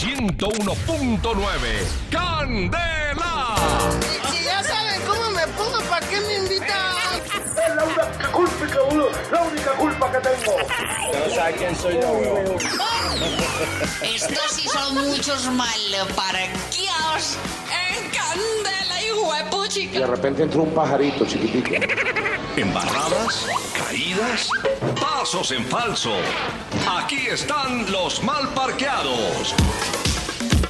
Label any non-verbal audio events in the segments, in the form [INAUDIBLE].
101.9. ¡Candela! Y si ya saben cómo me pongo, ¿para qué me invitan? Es la única culpa la única culpa que tengo. No sabe quién soy yo, weón. Estos sí son muchos malparqueados en candela y huepuchica. De repente entró un pajarito chiquitito. Embarradas, caídas, pasos en falso. Aquí están los mal parqueados.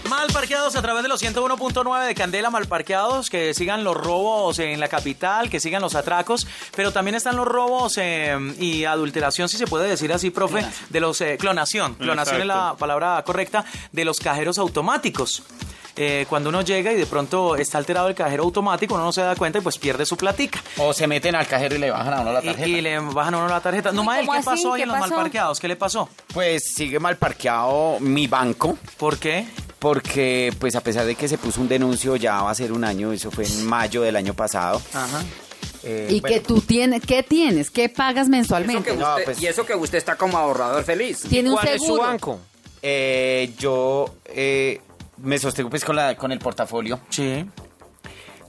Mal parqueados a través de los 101.9 de Candela, mal parqueados, que sigan los robos en la capital, que sigan los atracos, pero también están los robos eh, y adulteración, si se puede decir así, profe, de los eh, clonación, clonación es la palabra correcta, de los cajeros automáticos. Eh, cuando uno llega y de pronto está alterado el cajero automático, uno no se da cuenta y pues pierde su platica. O se meten al cajero y le bajan a uno la tarjeta. y le bajan a uno la tarjeta. No, ¿cómo ¿qué así? pasó hoy ¿Qué en los mal pasó? parqueados? ¿Qué le pasó? Pues sigue mal parqueado mi banco. ¿Por qué? Porque, pues a pesar de que se puso un denuncio, ya va a ser un año, eso fue en mayo del año pasado. Ajá. Eh, ¿Y bueno, que tú tienes? ¿Qué tienes? ¿Qué pagas mensualmente? Eso No, pues- Y eso que usted está como ahorrador feliz. Tiene un ¿Cuál es su banco? eh, yo eh, me sostengo pues con, la, con el portafolio Sí.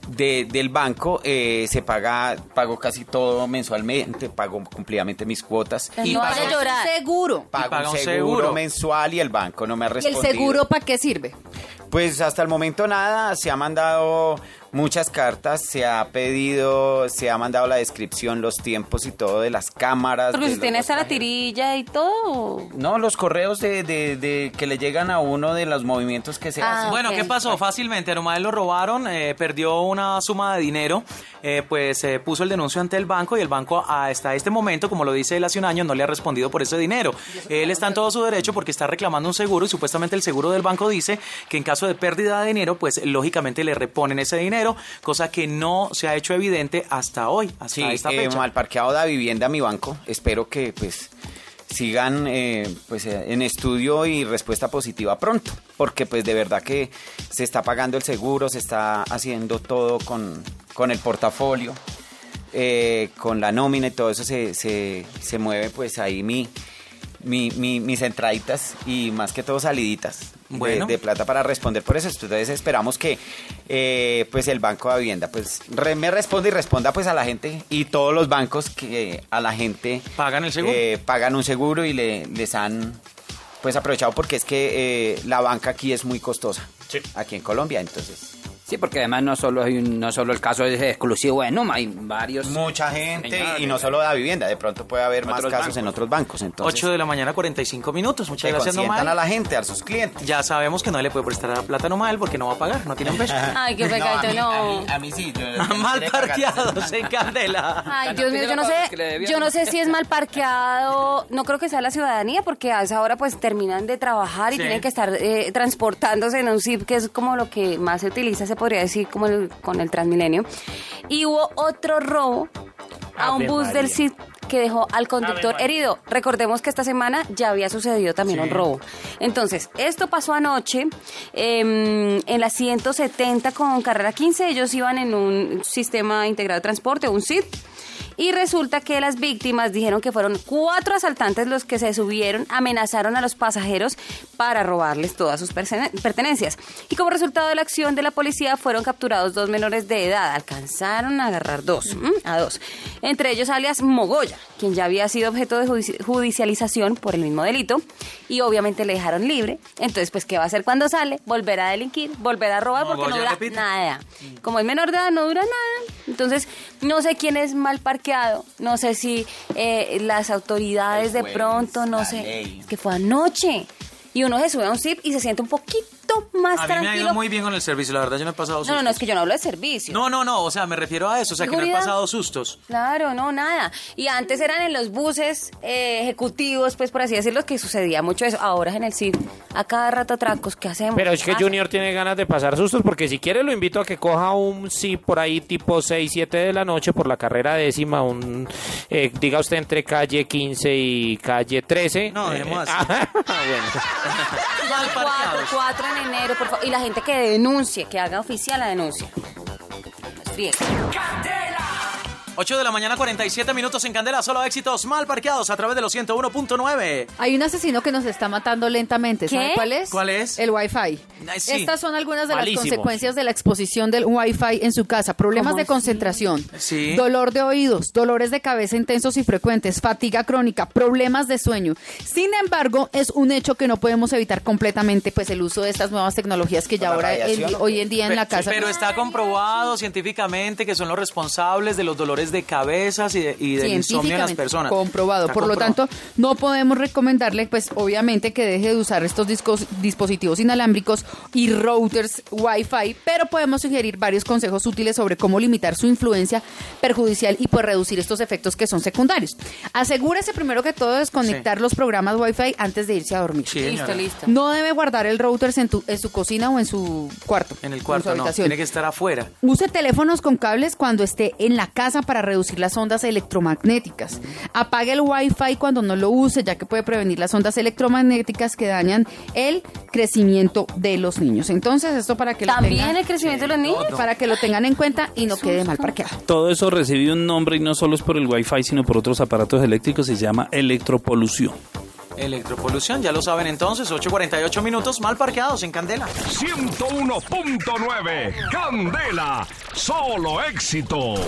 de- del banco. eh, se paga, pago casi todo mensualmente, pago cumplidamente mis cuotas. Y y no pago, llorar. Seguro. pago un seguro, seguro. mensual y el banco no me ha ¿Y el respondido. seguro para qué sirve? Pues hasta el momento nada, se ha mandado muchas cartas, se ha pedido, se ha mandado la descripción, los tiempos y todo de las cámaras. Porque si tiene esa la tirilla y todo. No, los correos de, de- de que le llegan a uno de los movimientos que se Ah, hacen. Bueno. ¿qué pasó? Fácilmente, a Nomael lo robaron, eh, perdió una suma de dinero, eh, pues eh, puso el denuncio ante el banco y el banco hasta este momento, como lo dice él hace un año, no le ha respondido por ese dinero. Él está en todo su derecho porque está reclamando un seguro y supuestamente el seguro del banco dice que en caso de pérdida de dinero, pues lógicamente le reponen ese dinero, cosa que no se ha hecho evidente hasta hoy, hasta Sí, esta eh, mal parqueado da vivienda a mi banco. Espero que pues sigan eh, pues eh, en estudio y respuesta positiva pronto, porque pues de verdad que se está pagando el seguro, se está haciendo todo con, con el portafolio, eh, con la nómina y todo eso se, se, se mueve pues ahí mi, mi, mi- mis entraditas y más que todo saliditas de- Bueno. de, plata para responder por eso. Entonces esperamos que eh, pues el Banco de Vivienda pues re- me responda y responda pues a la gente y todos los bancos que a la gente ¿Pagan el seguro? eh, pagan un seguro y le, les han pues aprovechado porque es que eh, la banca aquí es muy costosa aquí en Colombia entonces Sí, porque además no solo hay un- no solo el caso es exclusivo de Numa, hay varios. mucha gente Señor, y no solo da vivienda de pronto puede haber más casos bancos. en otros bancos entonces 8 de la mañana, 45 minutos. Muchas gracias, Nomael. a la gente a sus clientes Ya sabemos que no le puede prestar la plata a Nomael porque no va a pagar, no tiene un peso. [LAUGHS] Ay, qué [LAUGHS] pecado, a mí, no. a mí- a mí sí yo- yo [LAUGHS] Mal parqueados en Candela. Ay, no Dios mío, yo no sé, yo no sé si es mal parqueado, no creo que sea la ciudadanía, porque a esa hora pues terminan de trabajar y Sí. tienen que estar eh, transportándose en un zip, que es como lo que más se utiliza, se podría decir, como el- con el Transmilenio. Y hubo otro robo a un Ave bus del zip que dejó al conductor herido. Recordemos que esta semana ya había sucedido también un robo. Entonces, esto pasó anoche em, en la 170 con carrera 15. Ellos iban en un sistema integrado de transporte, un SID. Y resulta que las víctimas dijeron que fueron cuatro asaltantes los que se subieron, amenazaron a los pasajeros para robarles todas sus pertene- pertenencias. Y como resultado de la acción de la policía fueron capturados dos menores de edad. Alcanzaron a agarrar dos, ¿m? a dos. Entre ellos alias Mogoya, quien ya había sido objeto de judici- judicialización por el mismo delito. Y obviamente le dejaron libre. Entonces, pues, ¿qué va a hacer cuando sale? Volver a delinquir, volver a robar porque no dura nada. Como es menor de edad, no dura nada. Entonces, no sé quién es mal parqueado, no sé si eh, las autoridades El de pronto, no sé, ley. que fue anoche. Y uno se sube a un zip y se siente un poquito más A mí me ha tranquilo. ido muy bien con el servicio, la verdad yo no he pasado no, sustos. no, no, es que yo no hablo de servicio. No, no, no, o sea, me refiero a eso, o sea, que no he pasado sustos. Claro, no, nada. Y antes eran en los buses eh, ejecutivos, pues por así decirlo, que sucedía mucho eso. Ahora es en el CID, a cada rato atracos, ¿qué hacemos? Pero es que Junior tiene ganas de pasar sustos porque si quiere lo invito a que coja un sí por ahí tipo 6, 7 de la noche por la carrera décima, un eh, diga usted entre calle 15 y calle 13. No, dejemos Eh, [LAUGHS] así. ah, bueno. Mal [LAUGHS] Cuatro, cuatro en Y la gente que denuncie, que haga oficial la denuncia. 8 de la mañana, 47 minutos en Candela, solo éxitos mal parqueados a través de los 101.9. Hay un asesino que nos está matando lentamente. ¿Sabe ¿Qué? cuál es? ¿Cuál es? El Wi-Fi. Sí. Estas son algunas de Malísimo. las consecuencias de la exposición del Wi-Fi en su casa. Problemas ¿Cómo de concentración, Sí. dolor de oídos, dolores de cabeza intensos y frecuentes, fatiga crónica, problemas de sueño. Sin embargo, es un hecho que no podemos evitar completamente pues el uso de estas nuevas tecnologías que ya ahora hoy en día en la casa Pero está comprobado científicamente que son los responsables de los dolores de cabezas y, de, y del insomnio en las personas. comprobado. Está Por lo tanto, no podemos recomendarle, pues obviamente que deje de usar estos discos- dispositivos inalámbricos y routers Wi-Fi, pero podemos sugerir varios consejos útiles sobre cómo limitar su influencia perjudicial y pues reducir estos efectos que son secundarios. Asegúrese primero que todo de desconectar los programas Wi-Fi antes de irse a dormir. Sí, Listo, listo. No debe guardar el router en, tu- en su cocina o en su cuarto. En el su cuarto no, habitación. tiene que estar afuera. Use teléfonos con cables cuando esté en la casa para reducir las ondas electromagnéticas. Apague el Wi-Fi cuando no lo use, ya que puede prevenir las ondas electromagnéticas que dañan el crecimiento de los niños. Entonces, esto para que lo ¿También tengan, el crecimiento de los niños? para que lo tengan en cuenta y no quede mal parqueado. Todo eso recibe un nombre y no solo es por el Wi-Fi, sino por otros aparatos eléctricos, se llama electropolución. Electropolución, ya lo saben entonces, 8.48 minutos mal parqueados en Candela. 101.9 Candela, solo éxitos.